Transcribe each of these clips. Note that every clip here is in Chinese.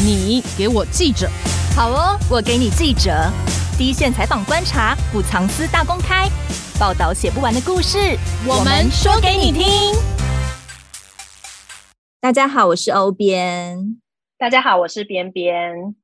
你给我记者，好哦，我给你记者，第一线采访观察，不藏私大公开，报道写不完的故事，我们说给你听。大家好，我是欧编。大家好，我是边边。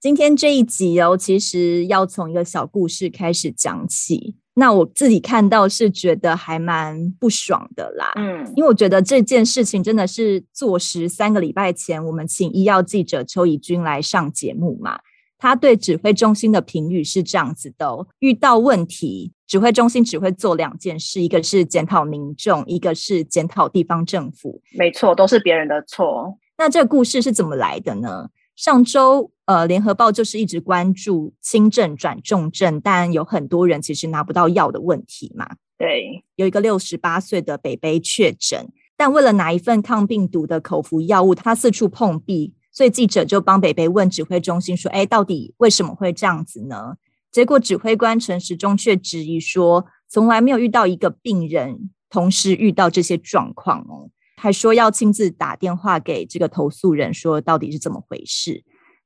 今天这一集哦，其实要从一个小故事开始讲起。那我自己看到是觉得还蛮不爽的啦，嗯，因为我觉得这件事情真的是坐实三个礼拜前我们请医药记者邱以君来上节目嘛，他对指挥中心的评语是这样子的哦：遇到问题，指挥中心只会做两件事，一个是检讨民众，一个是检讨地方政府。没错，都是别人的错。那这个故事是怎么来的呢？上周，呃，联合报就是一直关注轻症转重症，但有很多人其实拿不到药的问题嘛。对，有一个六十八岁的北北确诊，但为了拿一份抗病毒的口服药物，他四处碰壁，所以记者就帮北北问指挥中心说：“哎，到底为什么会这样子呢？”结果指挥官陈时中却质疑说：“从来没有遇到一个病人同时遇到这些状况哦。”还说要亲自打电话给这个投诉人，说到底是怎么回事。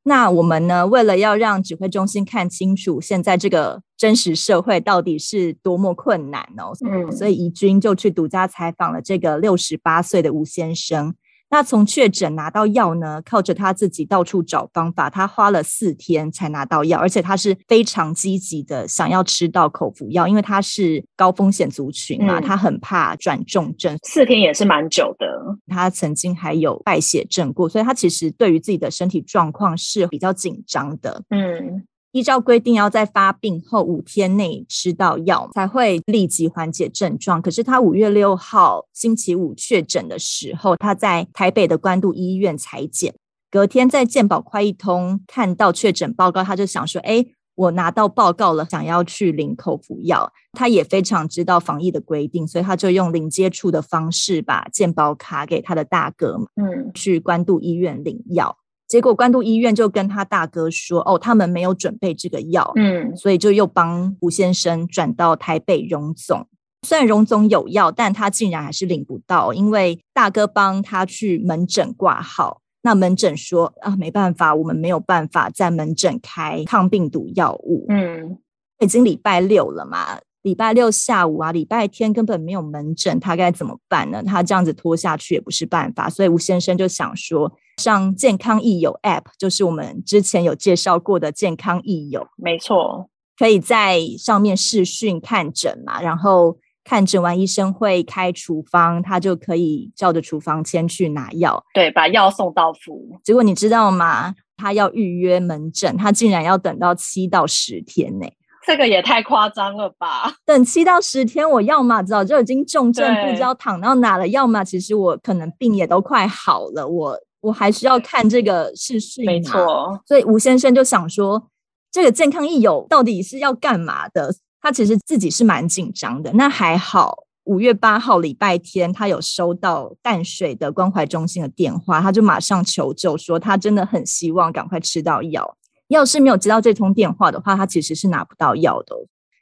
那我们呢，为了要让指挥中心看清楚现在这个真实社会到底是多么困难哦，嗯，所以怡君就去独家采访了这个六十八岁的吴先生。那从确诊拿到药呢，靠着他自己到处找方法，他花了四天才拿到药，而且他是非常积极的想要吃到口服药，因为他是高风险族群嘛，嗯、他很怕转重症。四天也是蛮久的，他曾经还有败血症过，所以他其实对于自己的身体状况是比较紧张的。嗯。依照规定，要在发病后五天内吃到药才会立即缓解症状。可是他五月六号星期五确诊的时候，他在台北的关渡医院采检，隔天在健保快一通看到确诊报告，他就想说：“哎，我拿到报告了，想要去领口服药。”他也非常知道防疫的规定，所以他就用零接触的方式把健保卡给他的大哥，嗯，去关渡医院领药。结果关渡医院就跟他大哥说：“哦，他们没有准备这个药，嗯，所以就又帮吴先生转到台北荣总。虽然荣总有药，但他竟然还是领不到，因为大哥帮他去门诊挂号，那门诊说啊，没办法，我们没有办法在门诊开抗病毒药物。嗯，已经礼拜六了嘛，礼拜六下午啊，礼拜天根本没有门诊，他该怎么办呢？他这样子拖下去也不是办法，所以吴先生就想说。”上健康益友 App，就是我们之前有介绍过的健康益友，没错，可以在上面视讯看诊嘛，然后看诊完医生会开处方，他就可以照着处方先去拿药，对，把药送到府。结果你知道吗？他要预约门诊，他竟然要等到七到十天呢，这个也太夸张了吧！等七到十天，我要么早就已经重症，不知道躺到哪了，要么其实我可能病也都快好了，我。我还需要看这个视讯，没错。所以吴先生就想说，这个健康益友到底是要干嘛的？他其实自己是蛮紧张的。那还好，五月八号礼拜天，他有收到淡水的关怀中心的电话，他就马上求救，说他真的很希望赶快吃到药。要是没有接到这通电话的话，他其实是拿不到药的。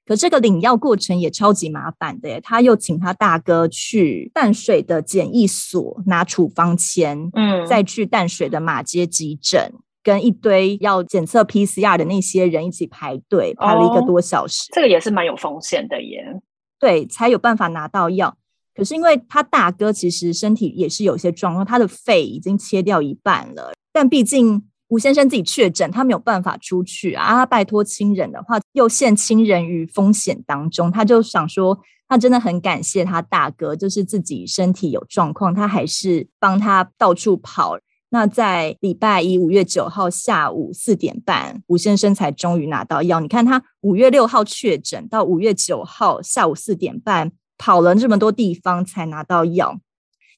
可这个领药过程也超级麻烦的耶，他又请他大哥去淡水的检疫所拿处方签，嗯，再去淡水的马街急诊，跟一堆要检测 PCR 的那些人一起排队，排了一个多小时。哦，这个也是蛮有风险的耶。对，才有办法拿到药。可是因为他大哥其实身体也是有些状况，他的肺已经切掉一半了，但毕竟。吴先生自己确诊，他没有办法出去啊！他拜托亲人的话，又陷亲人于风险当中。他就想说，他真的很感谢他大哥，就是自己身体有状况，他还是帮他到处跑。那在礼拜一五月九号下午四点半，吴先生才终于拿到药。你看他五月六号确诊，到五月九号下午四点半，跑了这么多地方才拿到药。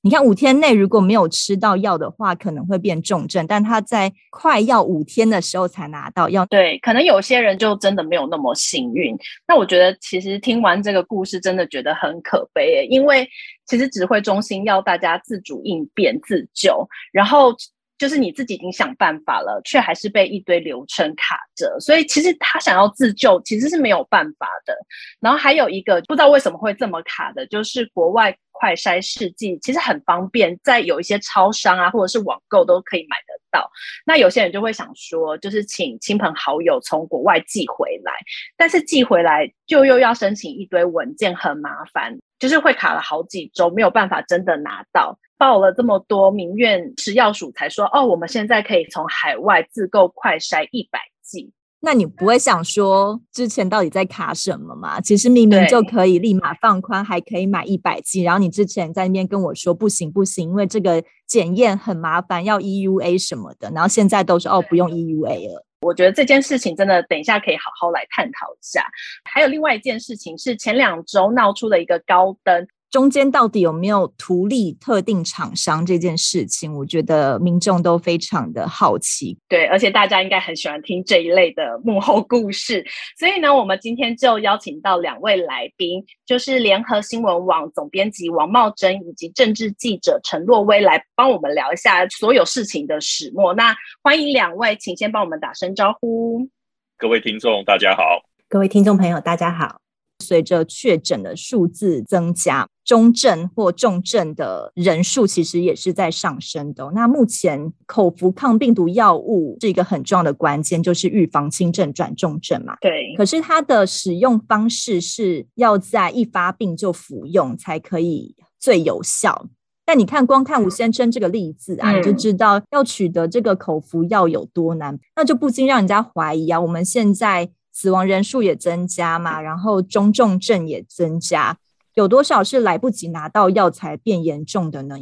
你看，五天内如果没有吃到药的话，可能会变重症。但他在快要五天的时候才拿到药，对，可能有些人就真的没有那么幸运。那我觉得，其实听完这个故事，真的觉得很可悲，因为其实指挥中心要大家自主应变、自救，然后。就是你自己已经想办法了，却还是被一堆流程卡着，所以其实他想要自救其实是没有办法的。然后还有一个不知道为什么会这么卡的，就是国外快筛试剂其实很方便，在有一些超商啊或者是网购都可以买得到。那有些人就会想说，就是请亲朋好友从国外寄回来，但是寄回来就又要申请一堆文件，很麻烦，就是会卡了好几周，没有办法真的拿到。报了这么多，民院食药署才说，哦，我们现在可以从海外自购快筛一百剂。那你不会想说之前到底在卡什么吗？其实明明就可以立马放宽，还可以买一百剂。然后你之前在那边跟我说不行不行，因为这个检验很麻烦，要 EUA 什么的。然后现在都是哦，不用 EUA 了。我觉得这件事情真的等一下可以好好来探讨一下。还有另外一件事情是前两周闹出了一个高登。中间到底有没有图利特定厂商这件事情，我觉得民众都非常的好奇。对，而且大家应该很喜欢听这一类的幕后故事。所以呢，我们今天就邀请到两位来宾，就是联合新闻网总编辑王茂珍以及政治记者陈若威，来帮我们聊一下所有事情的始末。那欢迎两位，请先帮我们打声招呼。各位听众，大家好。各位听众朋友，大家好。随着确诊的数字增加，中症或重症的人数其实也是在上升的。那目前口服抗病毒药物是一个很重要的关键，就是预防轻症转重症嘛。对。可是它的使用方式是要在一发病就服用才可以最有效。但你看，光看吴先生这个例子啊，嗯、你就知道要取得这个口服药有多难，那就不禁让人家怀疑啊，我们现在。死亡人数也增加嘛，然后中重症也增加，有多少是来不及拿到药才变严重的呢？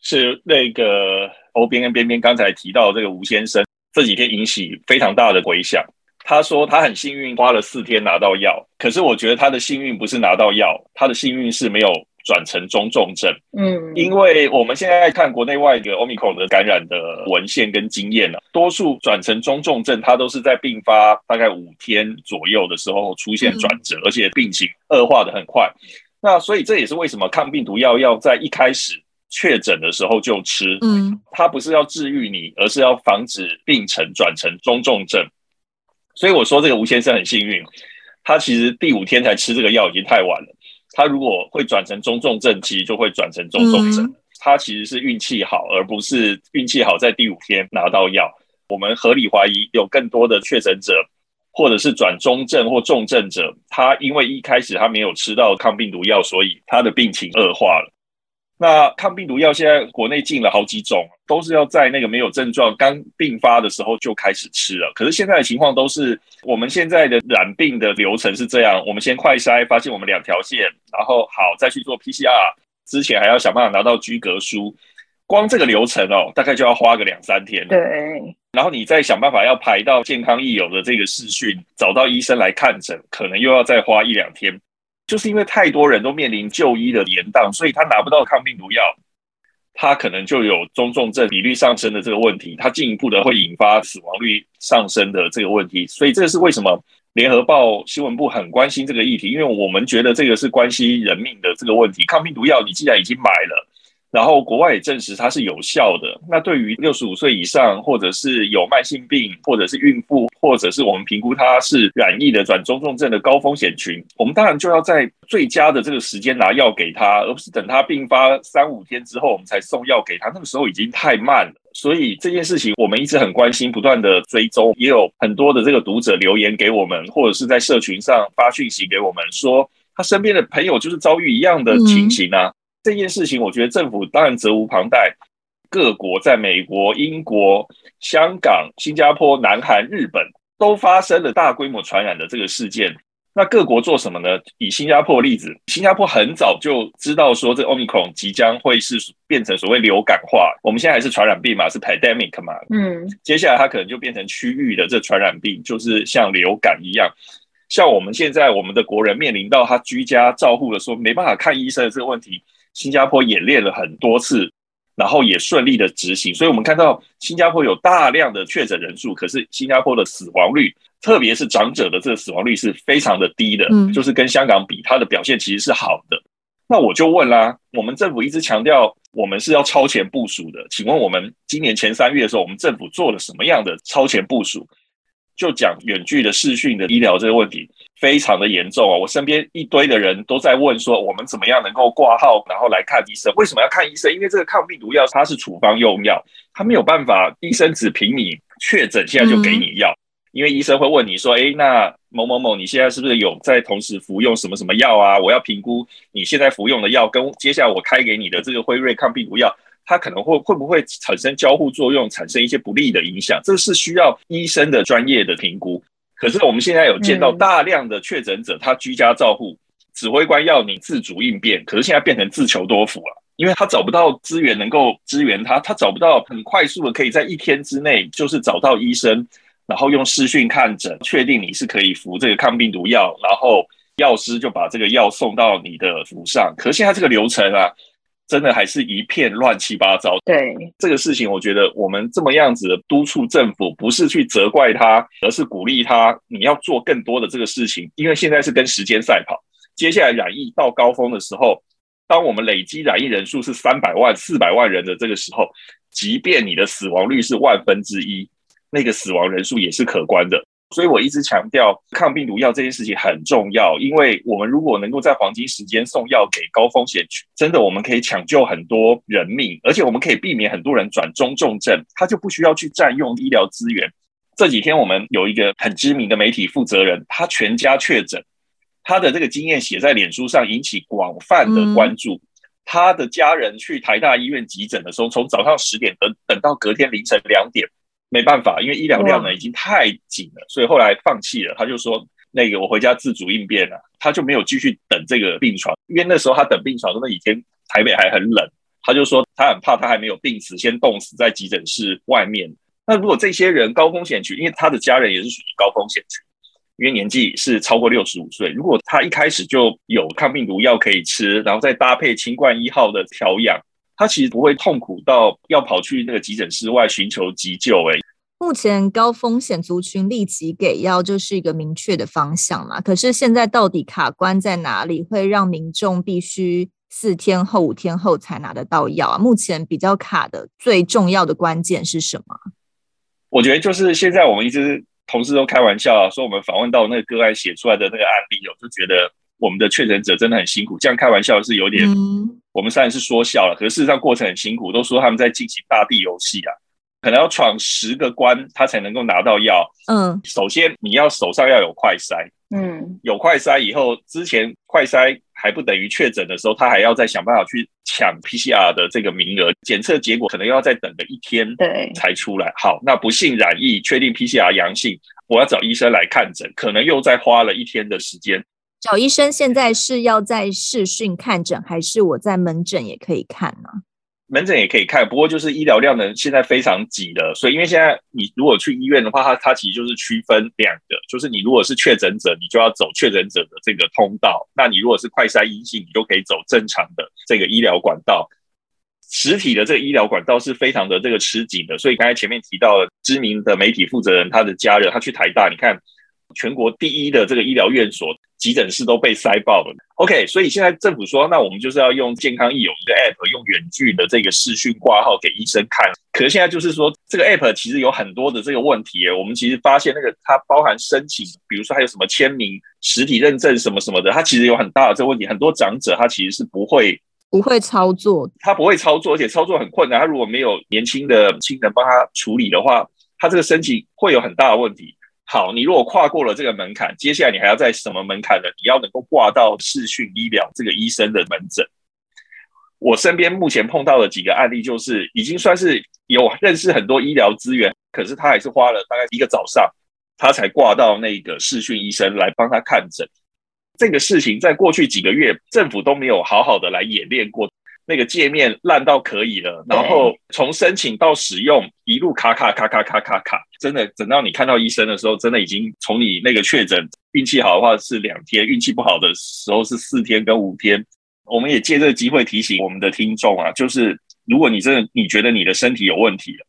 是那个欧边跟边边刚才提到这个吴先生，这几天引起非常大的回响。他说他很幸运，花了四天拿到药，可是我觉得他的幸运不是拿到药，他的幸运是没有。转成中重症，嗯，因为我们现在看国内外的 Omicron 的感染的文献跟经验呢，多数转成中重症，它都是在病发大概五天左右的时候出现转折，而且病情恶化的很快。那所以这也是为什么抗病毒药要在一开始确诊的时候就吃，嗯，它不是要治愈你，而是要防止病程转成中重症。所以我说这个吴先生很幸运，他其实第五天才吃这个药已经太晚了。他如果会转成中重症，其实就会转成中重症。他其实是运气好，而不是运气好在第五天拿到药。我们合理怀疑有更多的确诊者，或者是转中症或重症者，他因为一开始他没有吃到抗病毒药，所以他的病情恶化了。那抗病毒药现在国内进了好几种，都是要在那个没有症状、刚病发的时候就开始吃了。可是现在的情况都是，我们现在的染病的流程是这样：我们先快筛，发现我们两条线，然后好再去做 PCR，之前还要想办法拿到居格书，光这个流程哦，大概就要花个两三天。对，然后你再想办法要排到健康益友的这个视讯，找到医生来看诊，可能又要再花一两天。就是因为太多人都面临就医的延宕，所以他拿不到抗病毒药，它可能就有中重症比率上升的这个问题，它进一步的会引发死亡率上升的这个问题。所以这是为什么联合报新闻部很关心这个议题，因为我们觉得这个是关系人命的这个问题。抗病毒药你既然已经买了。然后国外也证实它是有效的。那对于六十五岁以上，或者是有慢性病，或者是孕妇，或者是我们评估它是染疫的转中重症的高风险群，我们当然就要在最佳的这个时间拿药给他，而不是等他病发三五天之后我们才送药给他，那个时候已经太慢了。所以这件事情我们一直很关心，不断的追踪，也有很多的这个读者留言给我们，或者是在社群上发讯息给我们，说他身边的朋友就是遭遇一样的情形啊。嗯这件事情，我觉得政府当然责无旁贷。各国在美国、英国、香港、新加坡、南韩、日本都发生了大规模传染的这个事件。那各国做什么呢？以新加坡例子，新加坡很早就知道说这 Omicron 即将会是变成所谓流感化。我们现在还是传染病嘛，是 pandemic 嘛。嗯，接下来它可能就变成区域的这传染病，就是像流感一样。像我们现在我们的国人面临到他居家照护的时候，没办法看医生的这个问题。新加坡演练了很多次，然后也顺利的执行，所以我们看到新加坡有大量的确诊人数，可是新加坡的死亡率，特别是长者的这个死亡率是非常的低的，嗯，就是跟香港比，它的表现其实是好的。那我就问啦，我们政府一直强调我们是要超前部署的，请问我们今年前三月的时候，我们政府做了什么样的超前部署？就讲远距的视讯的医疗这个问题，非常的严重啊！我身边一堆的人都在问说，我们怎么样能够挂号，然后来看医生？为什么要看医生？因为这个抗病毒药它是处方用药，它没有办法，医生只凭你确诊现在就给你药，嗯、因为医生会问你说，哎，那某某某，你现在是不是有在同时服用什么什么药啊？我要评估你现在服用的药跟接下来我开给你的这个辉瑞抗病毒药，它可能会会不会产生交互作用，产生一些不利的影响？这是需要医生的专业的评估。可是我们现在有见到大量的确诊者，他居家照护，指挥官要你自主应变，可是现在变成自求多福了，因为他找不到资源能够支援他，他找不到很快速的可以在一天之内就是找到医生，然后用视讯看诊，确定你是可以服这个抗病毒药，然后药师就把这个药送到你的府上。可是现在这个流程啊。真的还是一片乱七八糟。对这个事情，我觉得我们这么样子的督促政府，不是去责怪他，而是鼓励他，你要做更多的这个事情。因为现在是跟时间赛跑，接下来染疫到高峰的时候，当我们累积染疫人数是三百万、四百万人的这个时候，即便你的死亡率是万分之一，那个死亡人数也是可观的。所以我一直强调抗病毒药这件事情很重要，因为我们如果能够在黄金时间送药给高风险群，真的我们可以抢救很多人命，而且我们可以避免很多人转中重症，他就不需要去占用医疗资源。这几天我们有一个很知名的媒体负责人，他全家确诊，他的这个经验写在脸书上，引起广泛的关注。他的家人去台大医院急诊的时候，从早上十点等等到隔天凌晨两点。没办法，因为医疗量呢已经太紧了，所以后来放弃了。他就说：“那个我回家自主应变了。”他就没有继续等这个病床，因为那时候他等病床，那几天台北还很冷。他就说他很怕他还没有病死，先冻死在急诊室外面。那如果这些人高风险群，因为他的家人也是属于高风险群，因为年纪是超过六十五岁，如果他一开始就有抗病毒药可以吃，然后再搭配清冠一号的调养。他其实不会痛苦到要跑去那个急诊室外寻求急救。哎，目前高风险族群立即给药就是一个明确的方向嘛。可是现在到底卡关在哪里，会让民众必须四天后、五天后才拿得到药啊？目前比较卡的最重要的关键是什么？我觉得就是现在我们一直同事都开玩笑啊，说我们访问到那个个案写出来的那个案例，我就觉得。我们的确诊者真的很辛苦，这样开玩笑是有点，嗯、我们虽然是说笑了，可是事实上过程很辛苦。都说他们在进行大地游戏啊，可能要闯十个关，他才能够拿到药。嗯，首先你要手上要有快筛，嗯，有快筛以后，之前快筛还不等于确诊的时候，他还要再想办法去抢 PCR 的这个名额，检测结果可能又要再等个一天，对，才出来。好，那不幸染疫，确定 PCR 阳性，我要找医生来看诊，可能又再花了一天的时间。小医生现在是要在视讯看诊，还是我在门诊也可以看呢？门诊也可以看，不过就是医疗量呢，现在非常挤的，所以因为现在你如果去医院的话，它它其实就是区分两个，就是你如果是确诊者，你就要走确诊者的这个通道；那你如果是快筛阴性，你就可以走正常的这个医疗管道。实体的这个医疗管道是非常的这个吃紧的，所以刚才前面提到了知名的媒体负责人，他的家人他去台大，你看全国第一的这个医疗院所。急诊室都被塞爆了。OK，所以现在政府说，那我们就是要用健康易友一个 App，用远距的这个视讯挂号给医生看。可是现在就是说，这个 App 其实有很多的这个问题。我们其实发现，那个它包含申请，比如说还有什么签名、实体认证什么什么的，它其实有很大的这个问题。很多长者他其实是不会不会操作，他不会操作，而且操作很困难。他如果没有年轻的亲人帮他处理的话，他这个申请会有很大的问题。好，你如果跨过了这个门槛，接下来你还要在什么门槛呢？你要能够挂到视讯医疗这个医生的门诊。我身边目前碰到的几个案例，就是已经算是有认识很多医疗资源，可是他还是花了大概一个早上，他才挂到那个视讯医生来帮他看诊。这个事情在过去几个月，政府都没有好好的来演练过。那个界面烂到可以了，然后从申请到使用一路卡卡卡卡卡卡卡，真的等到你看到医生的时候，真的已经从你那个确诊运气好的话是两天，运气不好的时候是四天跟五天。我们也借这个机会提醒我们的听众啊，就是如果你真的你觉得你的身体有问题了，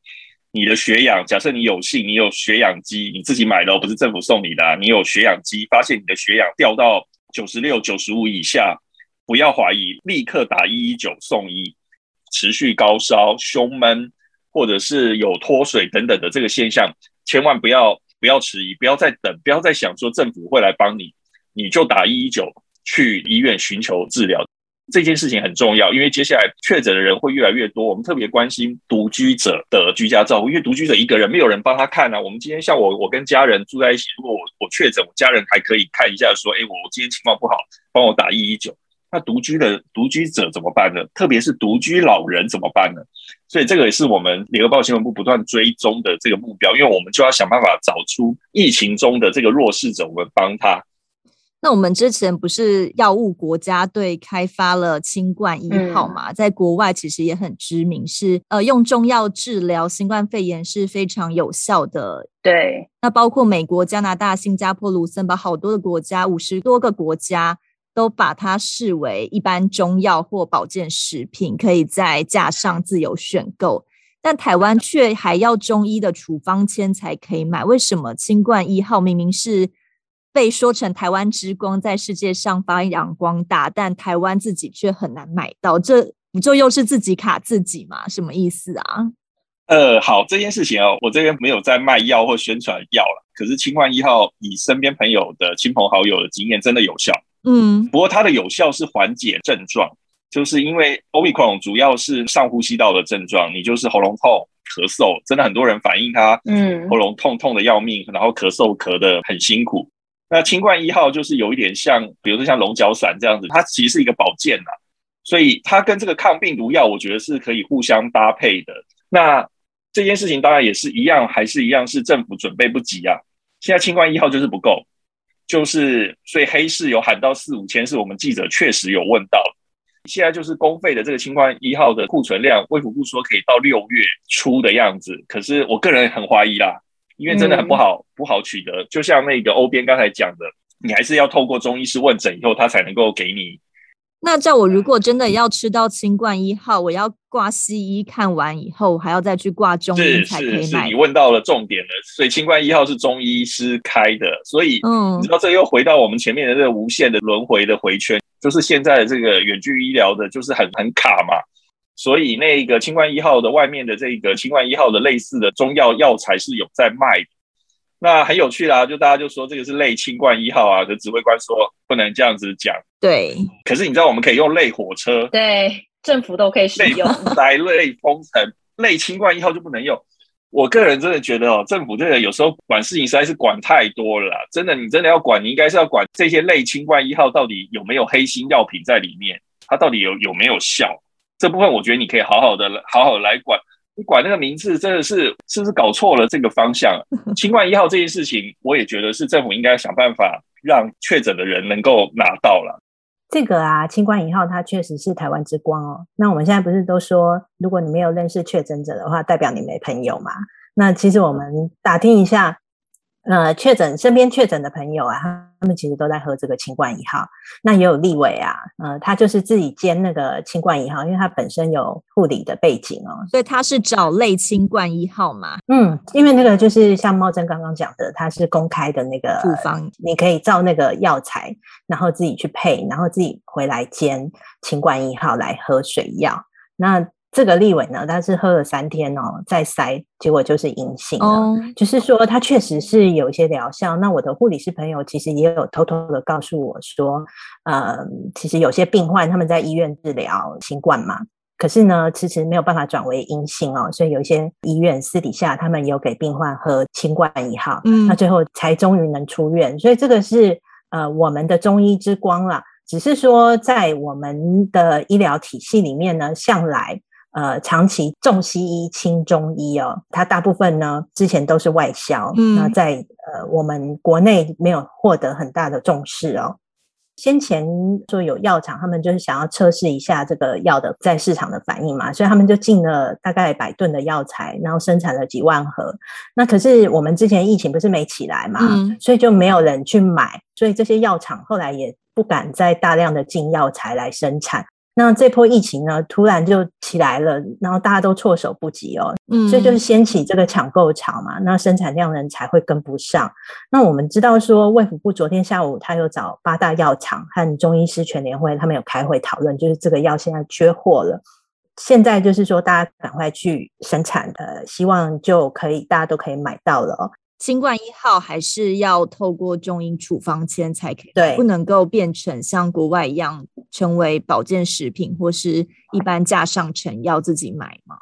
你的血氧，假设你有幸你有血氧机，你自己买的哦，不是政府送你的啊，你有血氧机，发现你的血氧掉到九十六、九十五以下。不要怀疑，立刻打一一九送医。持续高烧、胸闷，或者是有脱水等等的这个现象，千万不要不要迟疑，不要再等，不要再想说政府会来帮你。你就打一一九去医院寻求治疗。这件事情很重要，因为接下来确诊的人会越来越多。我们特别关心独居者的居家照顾，因为独居者一个人没有人帮他看啊。我们今天像我，我跟家人住在一起，如果我我确诊，我家人还可以看一下，说，哎，我我今天情况不好，帮我打一一九。那独居的独居者怎么办呢？特别是独居老人怎么办呢？所以这个也是我们联合报新闻部不断追踪的这个目标，因为我们就要想办法找出疫情中的这个弱势者，我们帮他。那我们之前不是药物国家队开发了新冠一号嘛？嗯、在国外其实也很知名，是呃用中药治疗新冠肺炎是非常有效的。对，那包括美国、加拿大、新加坡、卢森堡好多的国家，五十多个国家都把它视为一般中药或保健食品，可以在架上自由选购。但台湾却还要中医的处方签才可以买，为什么清冠一号明明是？被说成台湾之光在世界上发扬光大，但台湾自己却很难买到，这不就又是自己卡自己吗？什么意思啊？呃，好，这件事情哦，我这边没有在卖药或宣传药了。可是清冠一号以身边朋友的亲朋好友的经验，真的有效。嗯，不过它的有效是缓解症状，就是因为 Omicron 主要是上呼吸道的症状，你就是喉咙痛、咳嗽，真的很多人反映他嗯喉咙痛痛的要命，然后咳嗽咳的很辛苦。那清冠一号就是有一点像，比如说像龙角散这样子，它其实是一个保健呐，所以它跟这个抗病毒药，我觉得是可以互相搭配的。那这件事情当然也是一样，还是一样是政府准备不及啊。现在清冠一号就是不够，就是所以黑市有喊到四五千，是我们记者确实有问到。现在就是公费的这个清冠一号的库存量，卫福部说可以到六月初的样子，可是我个人很怀疑啦。因为真的很不好，嗯、不好取得。就像那个欧边刚才讲的，你还是要透过中医师问诊以后，他才能够给你。那叫我如果真的要吃到清冠一号，我要挂西医看完以后，还要再去挂中医才可以买。是是是，你问到了重点了。所以清冠一号是中医师开的，所以嗯，你知道这又回到我们前面的这个无限的轮回的回圈，就是现在的这个远距医疗的，就是很很卡嘛。所以那个清冠一号的外面的这个清冠一号的类似的中药药材是有在卖的，那很有趣啦，就大家就说这个是类清冠一号啊，的指挥官说不能这样子讲。对，可是你知道我们可以用类火车，对，政府都可以使用。来类封城，类清冠一号就不能用。我个人真的觉得哦，政府这个有时候管事情实在是管太多了啦。真的，你真的要管，你应该是要管这些类清冠一号到底有没有黑心药品在里面，它到底有有没有效？这部分我觉得你可以好好的、好好来管。你管那个名字，真的是是不是搞错了这个方向？清冠一号这件事情，我也觉得是政府应该想办法让确诊的人能够拿到了。这个啊，清冠一号它确实是台湾之光哦。那我们现在不是都说，如果你没有认识确诊者的话，代表你没朋友嘛？那其实我们打听一下。呃，确诊身边确诊的朋友啊，他们其实都在喝这个清冠一号。那也有立委啊，呃，他就是自己煎那个清冠一号，因为他本身有护理的背景哦，所以他是找类清冠一号嘛。嗯，因为那个就是像茂珍刚刚讲的，它是公开的那个处方，你可以照那个药材，然后自己去配，然后自己回来煎清冠一号来喝水药。那这个立委呢，他是喝了三天哦，再筛，结果就是阴性了。Oh. 就是说，他确实是有一些疗效。那我的护理师朋友其实也有偷偷的告诉我说，呃，其实有些病患他们在医院治疗新冠嘛，可是呢，迟迟没有办法转为阴性哦，所以有一些医院私底下他们有给病患喝新冠一号，嗯，那最后才终于能出院。所以这个是呃我们的中医之光啦。只是说在我们的医疗体系里面呢，向来。呃，长期重西医轻中医哦，它大部分呢之前都是外销，嗯，那在呃我们国内没有获得很大的重视哦。先前说有药厂，他们就是想要测试一下这个药的在市场的反应嘛，所以他们就进了大概百吨的药材，然后生产了几万盒。那可是我们之前疫情不是没起来嘛，嗯，所以就没有人去买，所以这些药厂后来也不敢再大量的进药材来生产。那这波疫情呢，突然就起来了，然后大家都措手不及哦，嗯，所以就是掀起这个抢购潮嘛，那生产量人才会跟不上。那我们知道说，卫福部昨天下午他又找八大药厂和中医师全联会，他们有开会讨论，就是这个药现在缺货了，现在就是说大家赶快去生产，呃，希望就可以大家都可以买到了哦。清冠一号还是要透过中医处方签才可以，对，不能够变成像国外一样成为保健食品或是一般架上成药自己买吗？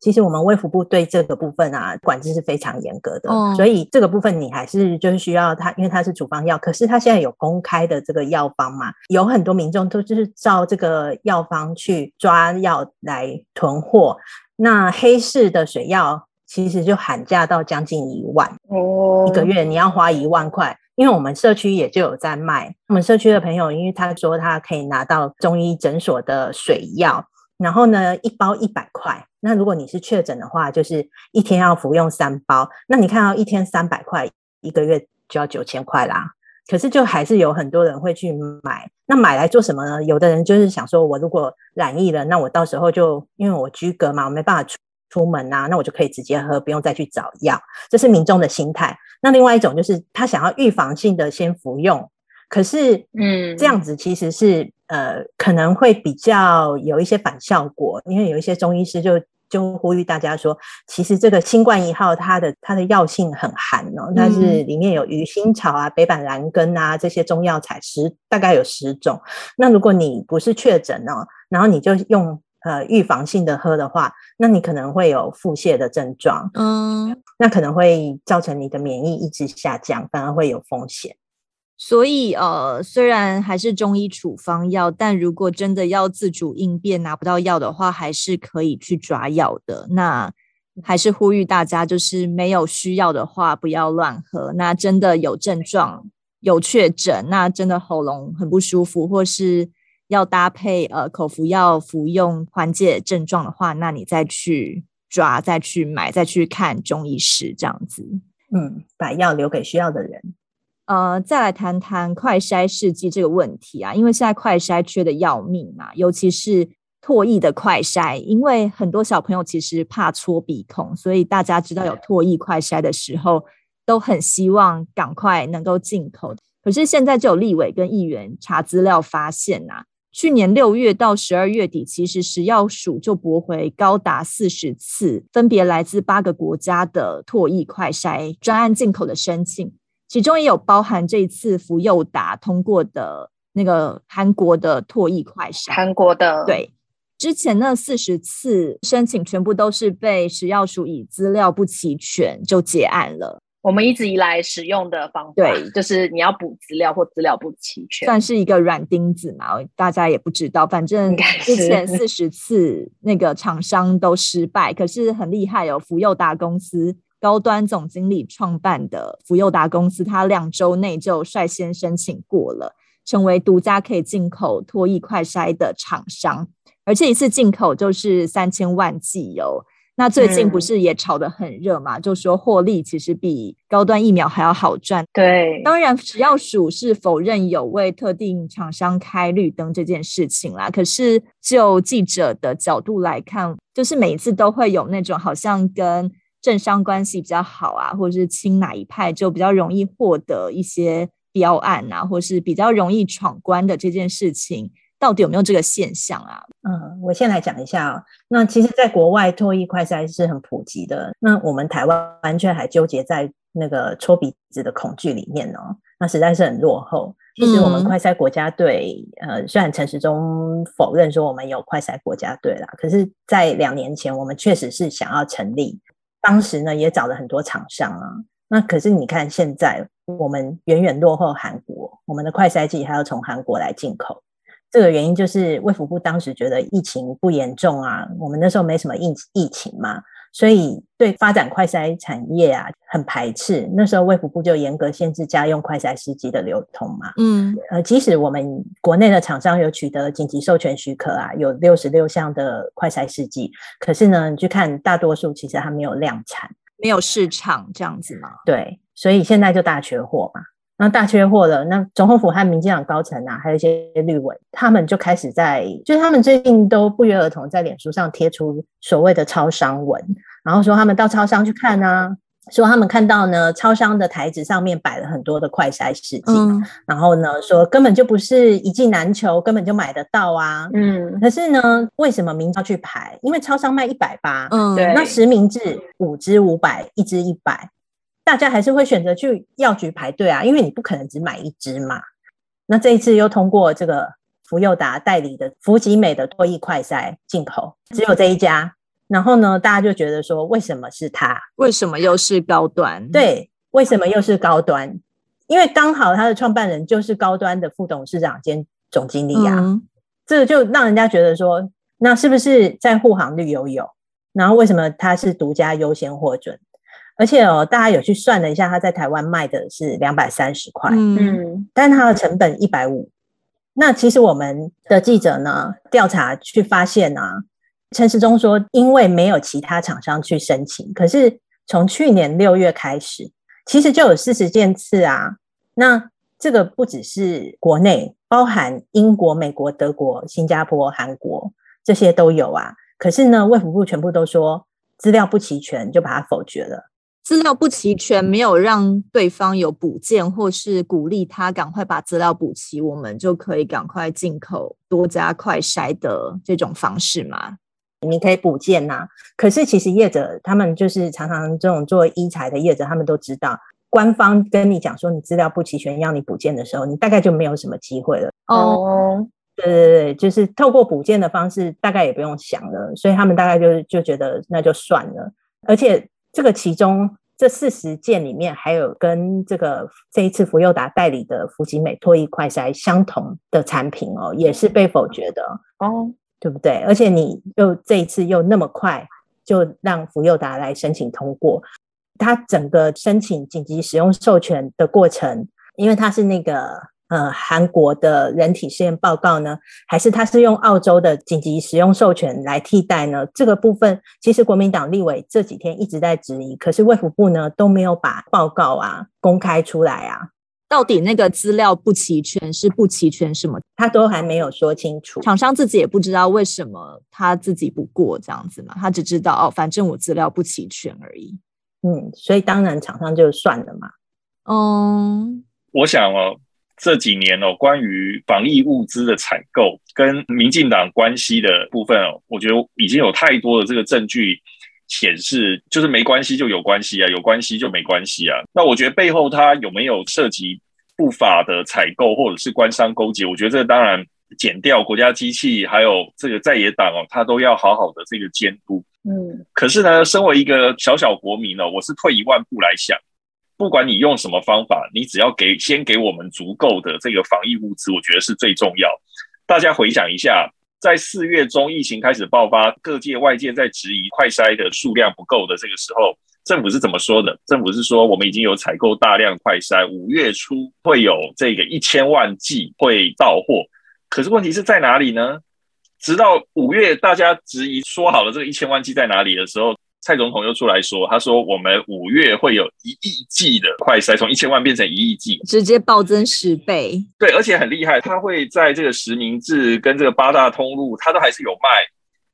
其实我们卫福部对这个部分啊管制是非常严格的，嗯，所以这个部分你还是就是需要它，因为它是处方药，可是它现在有公开的这个药方嘛，有很多民众都就是照这个药方去抓药来囤货，那黑市的水药。其实就喊价到将近一万哦，一个月你要花一万块，因为我们社区也就有在卖。我们社区的朋友，因为他说他可以拿到中医诊所的水药，然后呢，一包一百块。那如果你是确诊的话，就是一天要服用三包。那你看到一天三百块，一个月就要九千块啦。可是就还是有很多人会去买。那买来做什么呢？有的人就是想说，我如果染疫了，那我到时候就因为我居隔嘛，我没办法出。出门啊，那我就可以直接喝，不用再去找药。这是民众的心态。那另外一种就是他想要预防性的先服用，可是，嗯，这样子其实是呃可能会比较有一些反效果，因为有一些中医师就就呼吁大家说，其实这个新冠一号它的它的药性很寒哦，它是里面有鱼腥草啊、北板蓝根啊这些中药材十大概有十种。那如果你不是确诊哦，然后你就用。呃，预防性的喝的话，那你可能会有腹泻的症状，嗯，那可能会造成你的免疫一直下降，反而会有风险。所以，呃，虽然还是中医处方药，但如果真的要自主应变拿不到药的话，还是可以去抓药的。那还是呼吁大家，就是没有需要的话，不要乱喝。那真的有症状、有确诊，那真的喉咙很不舒服，或是。要搭配呃口服药服用缓解症状的话，那你再去抓，再去买，再去看中医师这样子。嗯，把药留给需要的人。呃，再来谈谈快筛试剂这个问题啊，因为现在快筛缺的要命嘛，尤其是唾液的快筛，因为很多小朋友其实怕搓鼻孔，所以大家知道有唾液快筛的时候，都很希望赶快能够进口。可是现在就有立委跟议员查资料发现啊。去年六月到十二月底，其实食药署就驳回高达四十次，分别来自八个国家的唾液快筛专案进口的申请，其中也有包含这一次福佑达通过的那个韩国的唾液快筛。韩国的。对，之前那四十次申请全部都是被食药署以资料不齐全就结案了。我们一直以来使用的方法，对，就是你要补资料或资料不齐全，算是一个软钉子嘛。大家也不知道，反正之前 四十次那个厂商都失败，可是很厉害哦。福佑达公司高端总经理创办的福佑达公司，他两周内就率先申请过了，成为独家可以进口唾液快筛的厂商，而且一次进口就是三千万剂哦。那最近不是也炒得很热嘛？嗯、就说获利其实比高端疫苗还要好赚。对，当然只要属是否认有为特定厂商开绿灯这件事情啦。可是就记者的角度来看，就是每一次都会有那种好像跟政商关系比较好啊，或者是亲哪一派就比较容易获得一些标案啊，或是比较容易闯关的这件事情。到底有没有这个现象啊？嗯，我先来讲一下哦。那其实，在国外唾液快筛是很普及的。那我们台湾完全还纠结在那个搓鼻子的恐惧里面哦，那实在是很落后。其实我们快筛国家队，嗯、呃，虽然陈时中否认说我们有快筛国家队啦，可是，在两年前我们确实是想要成立，当时呢也找了很多厂商啊。那可是你看，现在我们远远落后韩国，我们的快筛剂还要从韩国来进口。这个原因就是卫福部当时觉得疫情不严重啊，我们那时候没什么疫疫情嘛，所以对发展快筛产业啊很排斥。那时候卫福部就严格限制家用快筛试剂的流通嘛。嗯，呃，即使我们国内的厂商有取得紧急授权许可啊，有六十六项的快筛试剂，可是呢，你去看大多数其实还没有量产，没有市场这样子嘛。对，所以现在就大缺货嘛。那大缺货了，那总统府和民进党高层啊，还有一些绿委，他们就开始在，就是他们最近都不约而同在脸书上贴出所谓的超商文，然后说他们到超商去看啊，说他们看到呢，超商的台子上面摆了很多的快筛试剂，嗯、然后呢，说根本就不是一剂难求，根本就买得到啊，嗯，可是呢，为什么民众去排？因为超商卖一百八，嗯，对，那实名制五支五百，一支一百。大家还是会选择去药局排队啊，因为你不可能只买一支嘛。那这一次又通过这个福佑达代理的福吉美的唾液快筛进口，只有这一家。然后呢，大家就觉得说，为什么是他？为什么又是高端？对，为什么又是高端？因为刚好他的创办人就是高端的副董事长兼总经理啊，嗯、这个就让人家觉得说，那是不是在护航率又有？然后为什么他是独家优先获准？而且哦，大家有去算了一下，他在台湾卖的是两百三十块，嗯，但他的成本一百五。那其实我们的记者呢调查去发现啊，陈时中说，因为没有其他厂商去申请，可是从去年六月开始，其实就有四十件次啊。那这个不只是国内，包含英国、美国、德国、新加坡、韩国这些都有啊。可是呢，卫福部全部都说资料不齐全，就把它否决了。资料不齐全，没有让对方有补件，或是鼓励他赶快把资料补齐，我们就可以赶快进口多加快筛的这种方式吗？你可以补件呐、啊，可是其实业者他们就是常常这种做医材的业者，他们都知道，官方跟你讲说你资料不齐全，要你补件的时候，你大概就没有什么机会了。哦，对对对，就是透过补件的方式，大概也不用想了，所以他们大概就就觉得那就算了，而且。这个其中这四十件里面，还有跟这个这一次福佑达代理的福吉美唾液快筛相同的产品哦，也是被否决的哦，对不对？而且你又这一次又那么快就让福佑达来申请通过，它整个申请紧急使用授权的过程，因为它是那个。呃，韩国的人体试验报告呢，还是他是用澳洲的紧急使用授权来替代呢？这个部分其实国民党立委这几天一直在质疑，可是卫福部呢都没有把报告啊公开出来啊。到底那个资料不齐全是不齐全什么？他都还没有说清楚。厂商自己也不知道为什么他自己不过这样子嘛，他只知道哦，反正我资料不齐全而已。嗯，所以当然厂商就算了嘛。嗯，我想哦。这几年哦，关于防疫物资的采购跟民进党关系的部分哦，我觉得已经有太多的这个证据显示，就是没关系就有关系啊，有关系就没关系啊。那我觉得背后它有没有涉及不法的采购或者是官商勾结？我觉得这当然减掉国家机器还有这个在野党哦，他都要好好的这个监督。嗯，可是呢，身为一个小小国民哦，我是退一万步来想。不管你用什么方法，你只要给先给我们足够的这个防疫物资，我觉得是最重要。大家回想一下，在四月中疫情开始爆发，各界外界在质疑快筛的数量不够的这个时候，政府是怎么说的？政府是说我们已经有采购大量快筛，五月初会有这个一千万剂会到货。可是问题是在哪里呢？直到五月大家质疑说好了这个一千万剂在哪里的时候。蔡总统又出来说：“他说我们五月会有一亿剂的快筛，从一千万变成一亿剂，直接暴增十倍。对，而且很厉害，他会在这个实名制跟这个八大通路，他都还是有卖。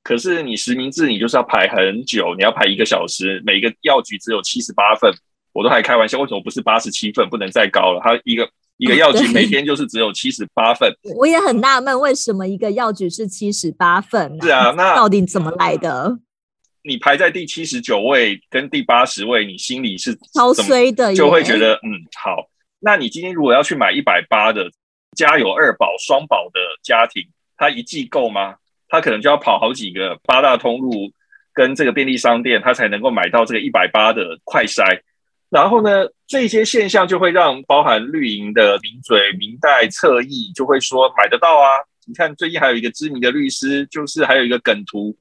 可是你实名制，你就是要排很久，你要排一个小时，每个药局只有七十八份，我都还开玩笑，为什么不是八十七份，不能再高了？他一个一个药局每天就是只有七十八份。我也很纳闷，为什么一个药局是七十八份？是啊，那到底怎么来的？”你排在第七十九位跟第八十位，你心里是超衰的，就会觉得嗯好。那你今天如果要去买一百八的，家有二宝双宝的家庭，他一季够吗？他可能就要跑好几个八大通路跟这个便利商店，他才能够买到这个一百八的快筛。然后呢，这些现象就会让包含绿营的名嘴、明代、侧翼就会说买得到啊。你看最近还有一个知名的律师，就是还有一个梗图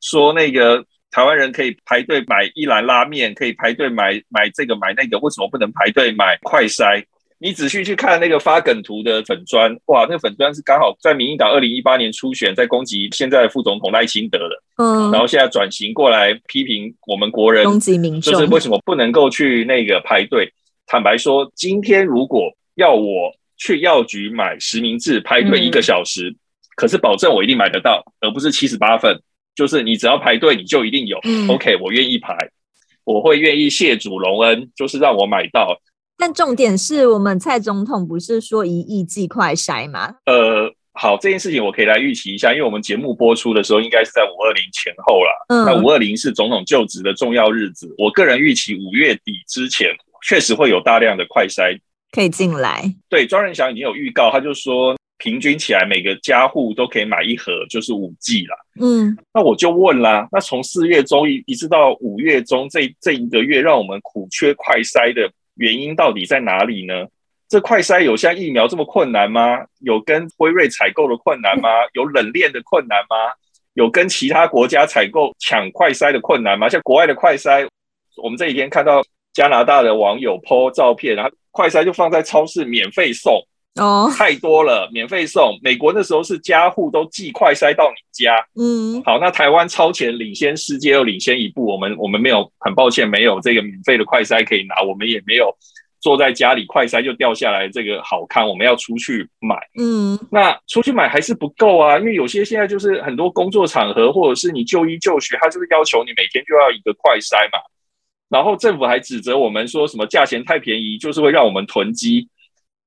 说那个。台湾人可以排队买一兰拉面，可以排队买买这个买那个，为什么不能排队买快筛？你仔细去看那个发梗图的粉砖，哇，那个粉砖是刚好在民进党二零一八年初选，在攻击现在的副总统赖清德的，嗯，然后现在转型过来批评我们国人，攻击民众，就是为什么不能够去那个排队？坦白说，今天如果要我去药局买实名制排队一个小时，嗯，可是保证我一定买得到，而不是七十八份。就是你只要排队，你就一定有。嗯、OK，我愿意排，我会愿意谢主隆恩，就是让我买到。但重点是我们蔡总统不是说一亿剂快筛吗？呃，好，这件事情我可以来预期一下，因为我们节目播出的时候应该是在五二零前后了。嗯，那五二零是总统就职的重要日子，我个人预期五月底之前确实会有大量的快筛可以进来。对，庄仁祥已经有预告，他就说。平均起来，每个家户都可以买一盒，就是五 G 啦。嗯，那我就问啦，那从四月中一一直到五月中这这一个月，让我们苦缺快筛的原因到底在哪里呢？这快筛有像疫苗这么困难吗？有跟辉瑞采购的困难吗？有冷链的困难吗？有跟其他国家采购抢快筛的困难吗？像国外的快筛，我们这几天看到加拿大的网友 po 照片，然后快筛就放在超市免费送。哦，太多了，免费送。美国那时候是家户都寄快筛到你家。嗯，好，那台湾超前领先世界又领先一步，我们我们没有，很抱歉没有这个免费的快筛可以拿，我们也没有坐在家里快筛就掉下来这个好看，我们要出去买。嗯，那出去买还是不够啊，因为有些现在就是很多工作场合或者是你就医就学，他就是要求你每天就要一个快筛嘛。然后政府还指责我们说什么价钱太便宜，就是会让我们囤积。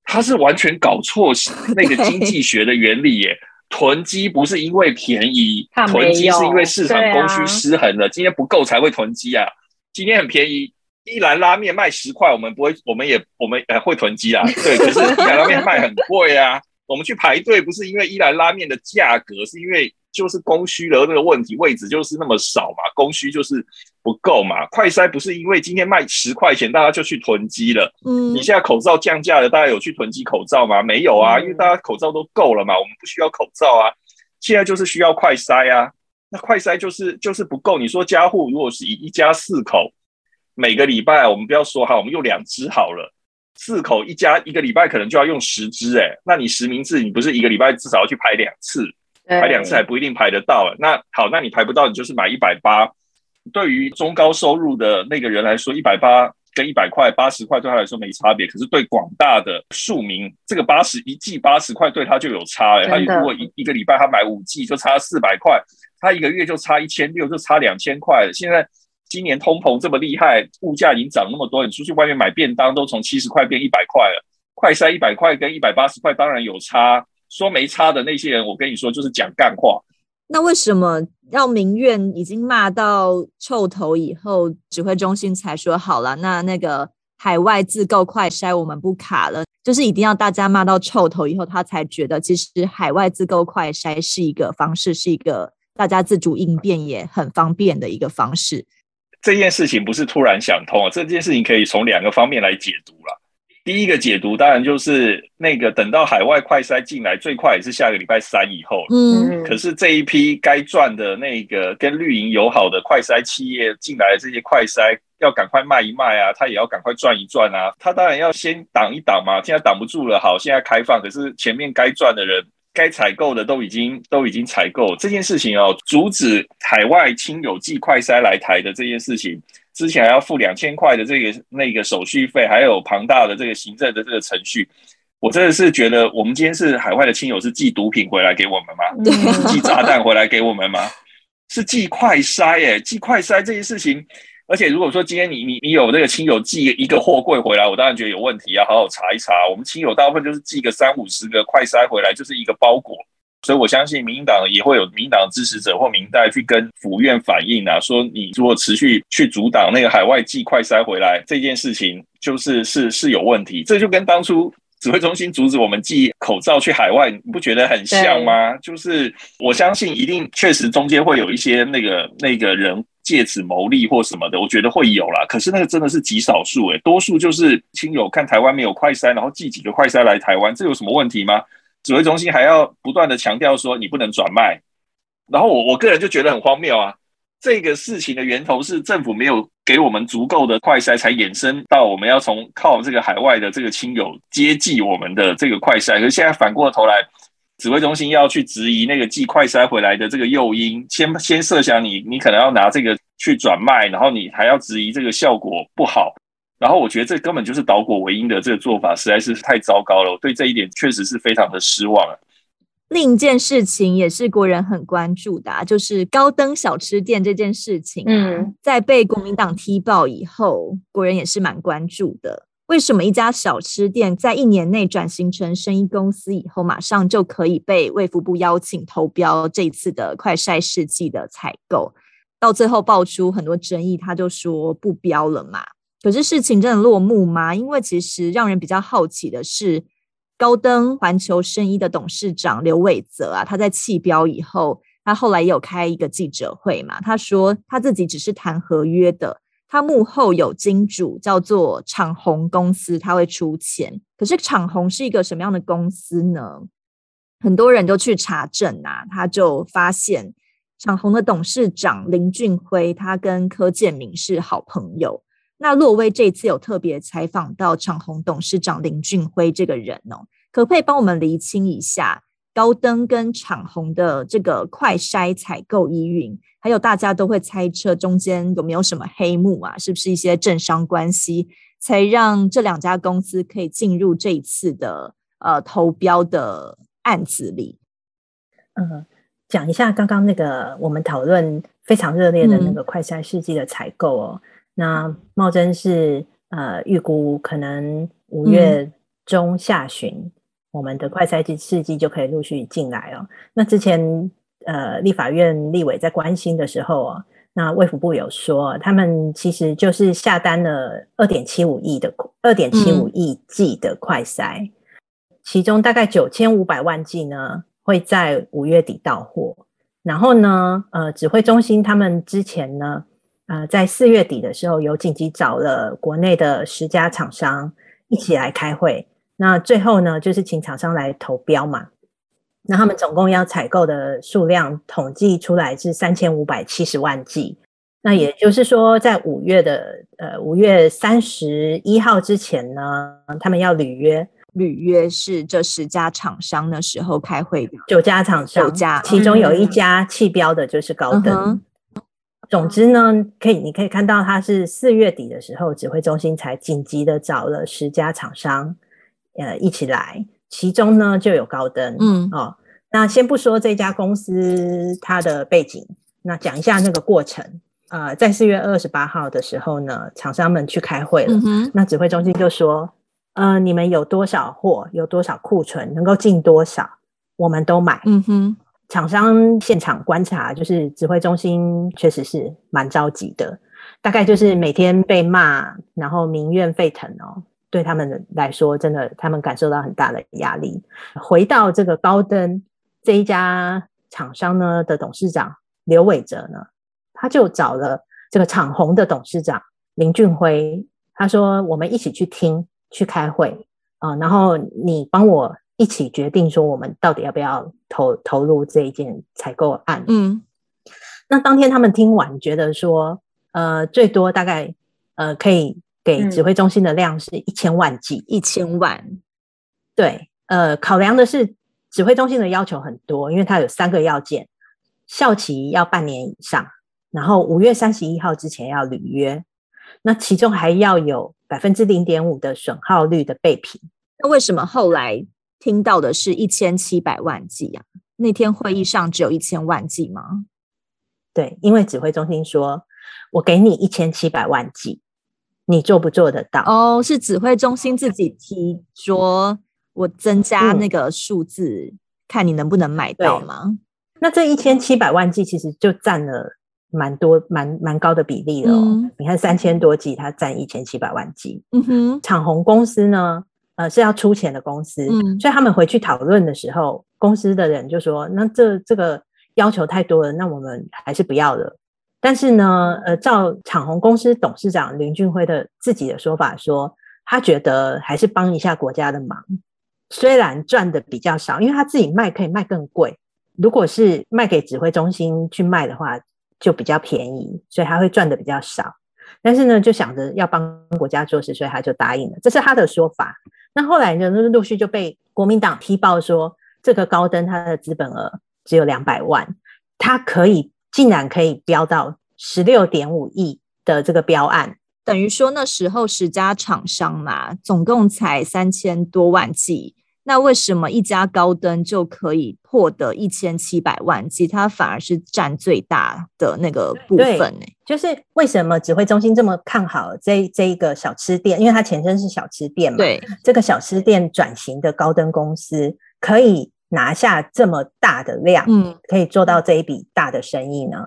他是完全搞错那个 经济学的原理耶，囤积不是因为便宜，囤积是因为市场供需失衡了，今天不够才会囤积啊。今天很便宜，一兰拉面卖十块，我们不会，我们也我们呃会囤积啊。对，可是一兰拉面卖很贵啊，我们去排队不是因为一兰拉面的价格，是因为。就是供需的那个问题，位置就是那么少嘛，供需就是不够嘛。快筛不是因为今天卖十块钱，大家就去囤积了。嗯，你现在口罩降价了，大家有去囤积口罩吗？没有啊，因为大家口罩都够了嘛，我们不需要口罩啊。现在就是需要快筛啊，那快筛就是就是不够。你说家户如果是一一家四口，每个礼拜我们不要说哈，我们用两支好了，四口一家一个礼拜可能就要用十支诶，那你实名制你不是一个礼拜至少要去排两次？排两次还不一定排得到，那好，那你排不到，你就是买一百八。对于中高收入的那个人来说，一百八跟一百块、八十块对他来说没差别。可是对广大的庶民，这个八十一剂八十块对他就有差。他如果一一个礼拜他买五剂就差四百块，他一个月就差一千六，就差两千块。现在今年通膨这么厉害，物价已经涨那么多，你出去外面买便当都从七十块变一百块了。快塞一百块跟一百八十块当然有差。说没差的那些人，我跟你说就是讲干话。那为什么要民怨已经骂到臭头以后，指挥中心才说好了？那那个海外自购快筛我们不卡了，就是一定要大家骂到臭头以后，他才觉得其实海外自购快筛是一个方式，是一个大家自主应变也很方便的一个方式。这件事情不是突然想通啊，这件事情可以从两个方面来解读了。第一个解读当然就是那个等到海外快筛进来，最快也是下个礼拜三以后。嗯，可是这一批该赚的那个跟绿营友好的快筛企业进来的这些快筛，要赶快卖一卖啊，他也要赶快赚一赚啊。他当然要先挡一挡嘛，现在挡不住了，好，现在开放，可是前面该赚的人、该采购的都已经都已经采购。这件事情哦，阻止海外亲友寄快筛来台的这件事情。之前还要付两千块的这个那个手续费，还有庞大的这个行政的这个程序，我真的是觉得，我们今天是海外的亲友是寄毒品回来给我们吗？是寄炸弹回来给我们吗？是寄快筛耶，寄快筛这些事情，而且如果说今天你你你有那个亲友寄一个货柜回来，我当然觉得有问题，要好好查一查。我们亲友大部分就是寄个三五十个快筛回来，就是一个包裹。所以我相信民进党也会有民进党支持者或民代去跟府院反映啊，说你如果持续去阻挡那个海外寄快筛回来这件事情，就是是是有问题。这就跟当初指挥中心阻止我们寄口罩去海外，你不觉得很像吗？就是我相信一定确实中间会有一些那个那个人借此牟利或什么的，我觉得会有啦。可是那个真的是极少数诶，多数就是亲友看台湾没有快筛，然后寄几个快筛来台湾，这有什么问题吗？指挥中心还要不断的强调说你不能转卖，然后我我个人就觉得很荒谬啊！这个事情的源头是政府没有给我们足够的快筛，才衍生到我们要从靠这个海外的这个亲友接济我们的这个快筛。可是现在反过头来，指挥中心要去质疑那个寄快筛回来的这个诱因，先先设想你你可能要拿这个去转卖，然后你还要质疑这个效果不好。然后我觉得这根本就是倒果为因的这个做法，实在是太糟糕了。我对这一点确实是非常的失望啊。另一件事情也是国人很关注的啊，就是高登小吃店这件事情。嗯，在被国民党踢爆以后，国人也是蛮关注的。为什么一家小吃店在一年内转型成生意公司以后，马上就可以被卫福部邀请投标这一次的快筛试剂的采购？到最后爆出很多争议，他就说不标了嘛。可是事情真的落幕吗？因为其实让人比较好奇的是，高登环球生意的董事长刘伟泽啊，他在弃标以后，他后来也有开一个记者会嘛，他说他自己只是谈合约的。他幕后有金主，叫做昶鸿公司，他会出钱。可是昶鸿是一个什么样的公司呢？很多人都去查证啊，他就发现昶鸿的董事长林俊辉，他跟柯建铭是好朋友。那洛威这次有特别采访到长虹董事长林俊辉这个人哦，可不可以帮我们厘清一下？高登跟长虹的这个快筛采购疑云，还有大家都会猜测中间有没有什么黑幕啊？是不是一些政商关系，才让这两家公司可以进入这一次的呃投标的案子里？嗯，讲一下刚刚那个我们讨论非常热烈的那个快筛试剂的采购哦。嗯、那茂贞是呃预估可能五月中下旬。嗯我们的快筛剂试剂就可以陆续进来哦。那之前呃，立法院立委在关心的时候哦，那卫福部有说，他们其实就是下单了二点七五亿的二点七五亿剂的快筛，嗯、其中大概九千五百万剂呢会在五月底到货。然后呢，呃，指挥中心他们之前呢，呃，在四月底的时候有紧急找了国内的十家厂商一起来开会。那最后呢，就是请厂商来投标嘛。那他们总共要采购的数量统计出来是三千五百七十万剂。那也就是说，在五月的呃五月三十一号之前呢，他们要履约。履约是这十家厂商的时候开会的，九家厂商，九家，其中有一家弃标的就是高登。总之呢，可以你可以看到，它是四月底的时候，指挥中心才紧急的找了十家厂商。呃，一起来，其中呢就有高登，嗯哦，那先不说这家公司它的背景，那讲一下那个过程。呃，在四月二十八号的时候呢，厂商们去开会了，嗯、那指挥中心就说，呃，你们有多少货，有多少库存，能够进多少，我们都买。嗯哼，厂商现场观察，就是指挥中心确实是蛮着急的，大概就是每天被骂，然后民怨沸腾哦。对他们来说，真的，他们感受到很大的压力。回到这个高登这一家厂商呢的董事长刘伟哲呢，他就找了这个厂红的董事长林俊辉，他说：“我们一起去听，去开会啊，然后你帮我一起决定说，我们到底要不要投投入这一件采购案。”嗯，那当天他们听完，觉得说，呃，最多大概呃可以。给指挥中心的量是一千万剂，一千万。对，呃，考量的是指挥中心的要求很多，因为它有三个要件：效期要半年以上，然后五月三十一号之前要履约，那其中还要有百分之零点五的损耗率的备品。那为什么后来听到的是一千七百万剂啊？那天会议上只有一千万剂吗？对，因为指挥中心说，我给你一千七百万剂。你做不做得到？哦，是指挥中心自己提说，我增加那个数字，嗯、看你能不能买到吗？那这一千七百万剂其实就占了蛮多、蛮蛮高的比例了、哦。嗯、你看三千多剂，它占一千七百万剂。嗯哼，长虹公司呢，呃，是要出钱的公司，嗯、所以他们回去讨论的时候，公司的人就说：“那这这个要求太多了，那我们还是不要了。”但是呢，呃，照长虹公司董事长林俊辉的自己的说法说，他觉得还是帮一下国家的忙，虽然赚的比较少，因为他自己卖可以卖更贵，如果是卖给指挥中心去卖的话，就比较便宜，所以他会赚的比较少。但是呢，就想着要帮国家做事，所以他就答应了，这是他的说法。那后来呢，陆续就被国民党踢爆说，这个高登他的资本额只有两百万，他可以。竟然可以标到十六点五亿的这个标案，等于说那时候十家厂商嘛，总共才三千多万剂，那为什么一家高登就可以获得一千七百万，其他反而是占最大的那个部分呢？就是为什么指挥中心这么看好这这一个小吃店？因为它前身是小吃店嘛。对，这个小吃店转型的高登公司可以拿下这么大的量，嗯，可以做到这一笔大的生意呢？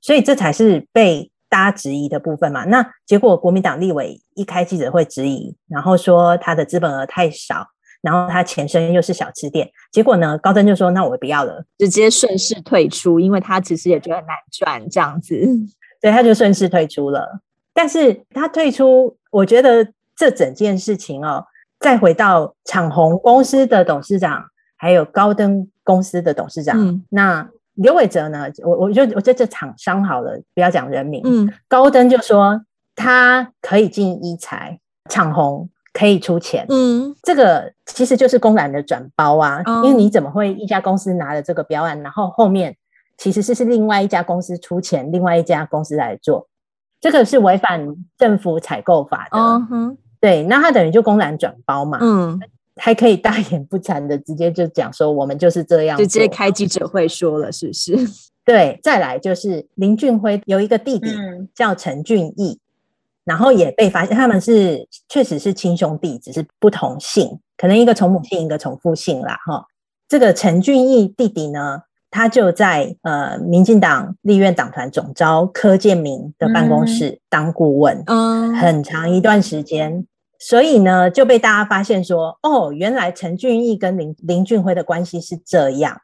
所以这才是被大家质疑的部分嘛。那结果国民党立委一开记者会质疑，然后说他的资本额太少。然后他前身又是小吃店，结果呢，高登就说：“那我不要了，直接顺势退出，因为他其实也觉得很难赚这样子，所以他就顺势退出了。但是他退出，我觉得这整件事情哦，再回到长虹公司的董事长，还有高登公司的董事长，嗯、那刘伟哲呢？我我就我就这厂商好了，不要讲人名。嗯，高登就说他可以进一财，昶鸿。”可以出钱，嗯，这个其实就是公然的转包啊，嗯、因为你怎么会一家公司拿了这个标案，然后后面其实是是另外一家公司出钱，另外一家公司来做，这个是违反政府采购法的，嗯哼，对，那他等于就公然转包嘛，嗯，还可以大言不惭的直接就讲说我们就是这样，直接开记者会说了，是不是？对，再来就是林俊辉有一个弟弟叫陈俊义。然后也被发现，他们是确实是亲兄弟，只是不同姓，可能一个从母姓，一个从父姓啦。哈，这个陈俊义弟弟呢，他就在呃民进党立院党团总召柯建明的办公室当顾问，嗯，很长一段时间，所以呢就被大家发现说，哦，原来陈俊义跟林林俊辉的关系是这样，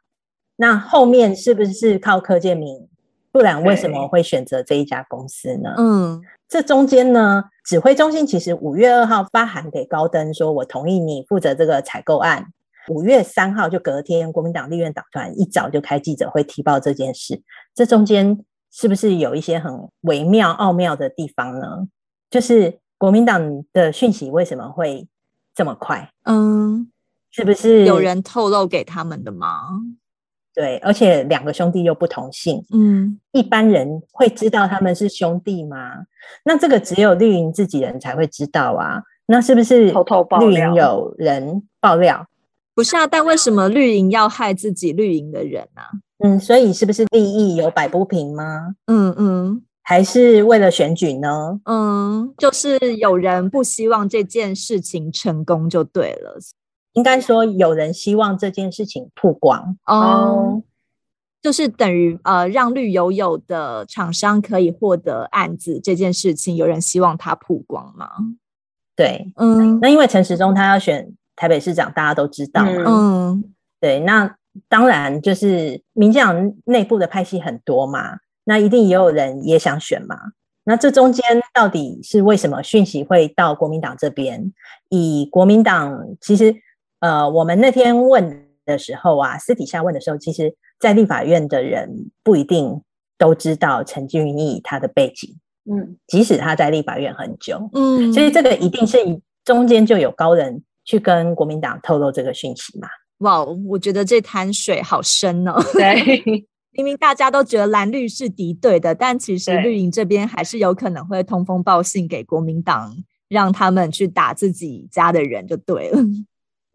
那后面是不是靠柯建明？不然为什么会选择这一家公司呢？嗯。这中间呢，指挥中心其实五月二号发函给高登，说我同意你负责这个采购案。五月三号就隔天，国民党立院党团一早就开记者会提报这件事。这中间是不是有一些很微妙奥妙的地方呢？就是国民党的讯息为什么会这么快？嗯，是不是有人透露给他们的吗？对，而且两个兄弟又不同姓，嗯，一般人会知道他们是兄弟吗？那这个只有绿营自己人才会知道啊。那是不是偷偷爆料？绿营有人爆料？不是啊，但为什么绿营要害自己绿营的人呢、啊？嗯，所以是不是利益有摆不平吗？嗯嗯，还是为了选举呢？嗯，就是有人不希望这件事情成功就对了。应该说，有人希望这件事情曝光。哦，就是等于呃，让绿油油的厂商可以获得案子这件事情，有人希望它曝光吗？对，嗯，那因为陈时中他要选台北市长，大家都知道嘛，嗯，对，那当然就是民进党内部的派系很多嘛，那一定也有人也想选嘛，那这中间到底是为什么讯息会到国民党这边？以国民党其实。呃，我们那天问的时候啊，私底下问的时候，其实，在立法院的人不一定都知道陈俊义他的背景，嗯，即使他在立法院很久，嗯，所以这个一定是中间就有高人去跟国民党透露这个讯息嘛？哇，我觉得这滩水好深哦。对，明明大家都觉得蓝绿是敌对的，但其实绿营这边还是有可能会通风报信给国民党，让他们去打自己家的人就对了。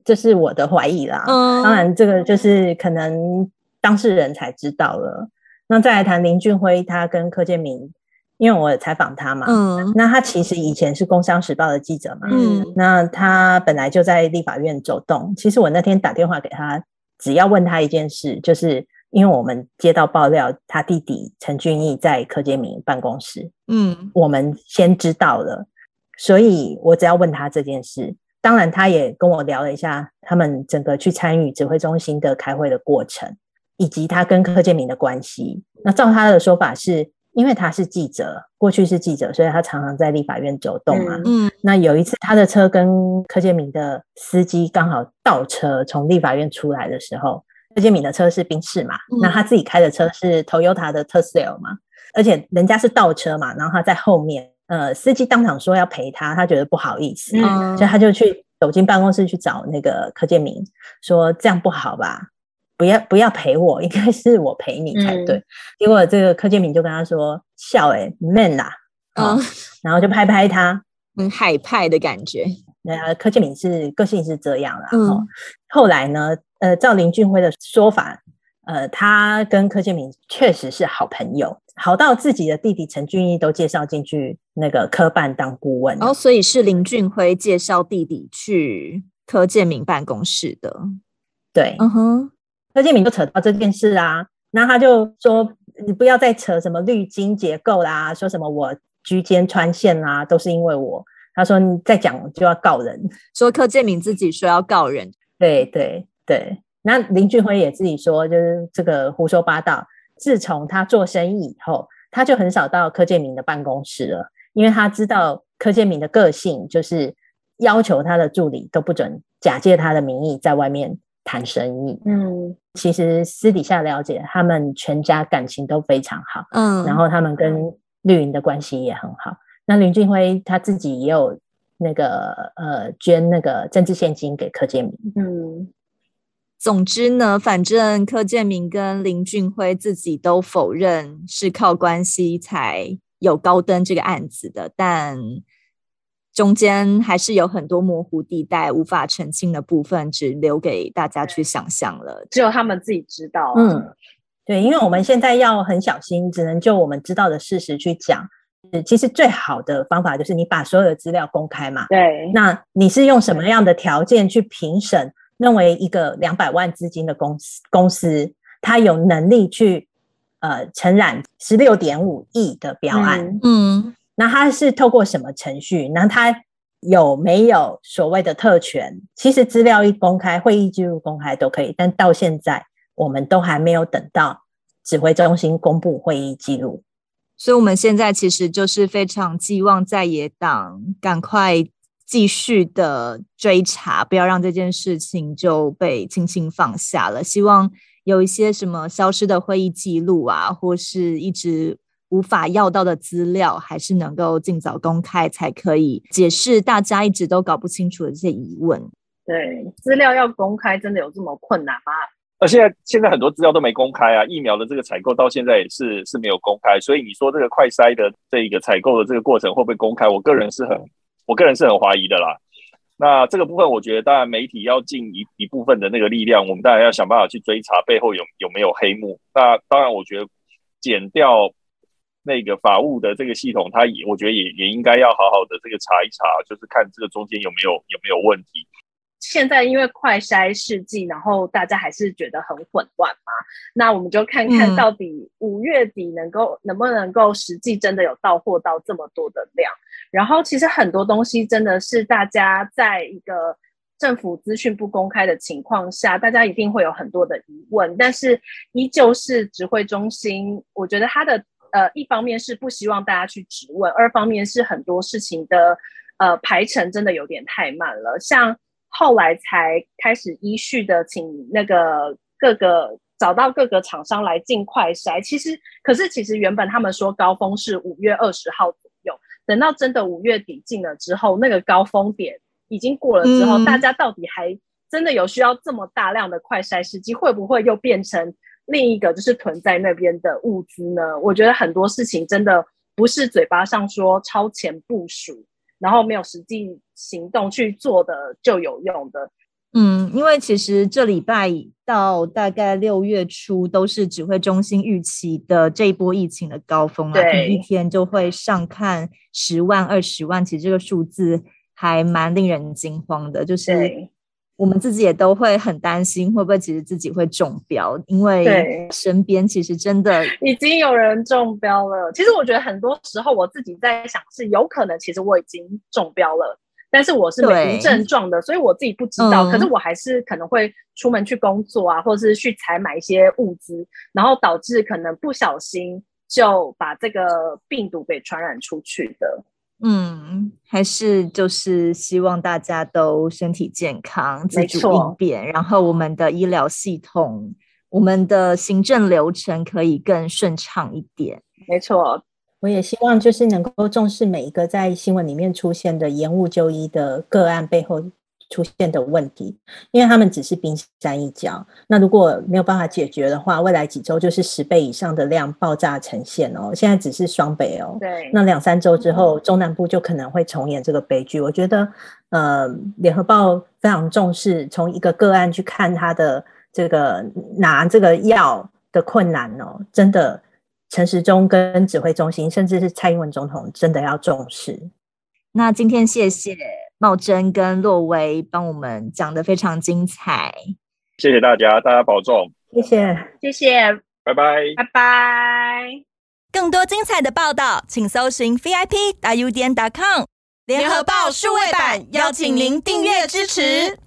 这是我的怀疑啦，嗯，当然这个就是可能当事人才知道了。那再来谈林俊辉，他跟柯建明，因为我有采访他嘛，嗯，那他其实以前是《工商时报》的记者嘛，嗯，那他本来就在立法院走动。其实我那天打电话给他，只要问他一件事，就是因为我们接到爆料，他弟弟陈俊义在柯建明办公室，嗯，我们先知道了，所以我只要问他这件事。当然，他也跟我聊了一下他们整个去参与指挥中心的开会的过程，以及他跟柯建明的关系。那照他的说法是，因为他是记者，过去是记者，所以他常常在立法院走动啊。嗯，那有一次他的车跟柯建明的司机刚好倒车，从立法院出来的时候，柯建明的车是宾士嘛，那他自己开的车是 Toyota 的 Tercel 嘛，而且人家是倒车嘛，然后他在后面。呃，司机当场说要陪他，他觉得不好意思，嗯、所以他就去走进办公室去找那个柯建明，说这样不好吧？不要不要陪我，应该是我陪你才对。嗯、结果这个柯建明就跟他说：“笑诶 man 啦，嗯，然后就拍拍他，很海派的感觉。呃，柯建明是个性是这样啦。嗯、哦，后来呢，呃，照林俊辉的说法，呃，他跟柯建明确实是好朋友，好到自己的弟弟陈俊义都介绍进去那个科办当顾问。然后、哦，所以是林俊辉介绍弟弟去柯建明办公室的。对，嗯哼，柯建明就扯到这件事啊，那他就说，你不要再扯什么绿金结构啦，说什么我居间穿线啦，都是因为我。他说：“你再讲就要告人。”说柯建铭自己说要告人，对对对。那林俊辉也自己说，就是这个胡说八道。自从他做生意以后，他就很少到柯建明的办公室了，因为他知道柯建明的个性，就是要求他的助理都不准假借他的名义在外面谈生意。嗯，其实私底下了解，他们全家感情都非常好。嗯，然后他们跟绿营的关系也很好。那林俊辉他自己也有那个呃捐那个政治献金给柯建明。嗯，总之呢，反正柯建明跟林俊辉自己都否认是靠关系才有高登这个案子的，但中间还是有很多模糊地带无法澄清的部分，只留给大家去想象了。只有他们自己知道啊。嗯，对，因为我们现在要很小心，只能就我们知道的事实去讲。其实最好的方法就是你把所有的资料公开嘛。对。那你是用什么样的条件去评审？认为一个两百万资金的公司，公司它有能力去呃承揽十六点五亿的标案？嗯。那它是透过什么程序？那它有没有所谓的特权？其实资料一公开，会议记录公开都可以。但到现在，我们都还没有等到指挥中心公布会议记录。所以，我们现在其实就是非常寄望在野党赶快继续的追查，不要让这件事情就被轻轻放下了。希望有一些什么消失的会议记录啊，或是一直无法要到的资料，还是能够尽早公开，才可以解释大家一直都搞不清楚的这些疑问。对，资料要公开，真的有这么困难吗？而现在现在很多资料都没公开啊，疫苗的这个采购到现在也是是没有公开，所以你说这个快筛的这个采购的这个过程会不会公开？我个人是很我个人是很怀疑的啦。那这个部分，我觉得当然媒体要尽一一部分的那个力量，我们当然要想办法去追查背后有有没有黑幕。那当然，我觉得减掉那个法务的这个系统，它也我觉得也也应该要好好的这个查一查，就是看这个中间有没有有没有问题。现在因为快筛试剂，然后大家还是觉得很混乱嘛。那我们就看看到底五月底能够、嗯、能不能够实际真的有到货到这么多的量。然后其实很多东西真的是大家在一个政府资讯不公开的情况下，大家一定会有很多的疑问。但是依旧是指挥中心，我觉得他的呃一方面是不希望大家去质问，二方面是很多事情的呃排程真的有点太慢了，像。后来才开始依序的请那个各个找到各个厂商来尽快筛，其实可是其实原本他们说高峰是五月二十号，等到真的五月底进了之后，那个高峰点已经过了之后，嗯、大家到底还真的有需要这么大量的快筛试剂，会不会又变成另一个就是囤在那边的物资呢？我觉得很多事情真的不是嘴巴上说超前部署。然后没有实际行动去做的就有用的，嗯，因为其实这礼拜到大概六月初都是指挥中心预期的这一波疫情的高峰啊，对，一天就会上看十万、二十万，其实这个数字还蛮令人惊慌的，就是。我们自己也都会很担心，会不会其实自己会中标？因为身边其实真的已经有人中标了。其实我觉得很多时候我自己在想，是有可能其实我已经中标了，但是我是没无症状的，所以我自己不知道。嗯、可是我还是可能会出门去工作啊，或者是去采买一些物资，然后导致可能不小心就把这个病毒给传染出去的。嗯，还是就是希望大家都身体健康，自主应变，然后我们的医疗系统、我们的行政流程可以更顺畅一点。没错，我也希望就是能够重视每一个在新闻里面出现的延误就医的个案背后出现的问题，因为他们只是冰山一角。那如果没有办法解决的话，未来几周就是十倍以上的量爆炸呈现哦。现在只是双北哦，对，那两三周之后，中南部就可能会重演这个悲剧。我觉得，呃，联合报非常重视从一个个案去看他的这个拿这个药的困难哦，真的，陈时中跟指挥中心，甚至是蔡英文总统，真的要重视。那今天谢谢茂珍跟洛维帮我们讲得非常精彩，谢谢大家，大家保重，谢谢，谢谢，拜拜，拜拜。更多精彩的报道，请搜寻 VIP 大 U 点 com 联合报数位版，邀请您订阅支持。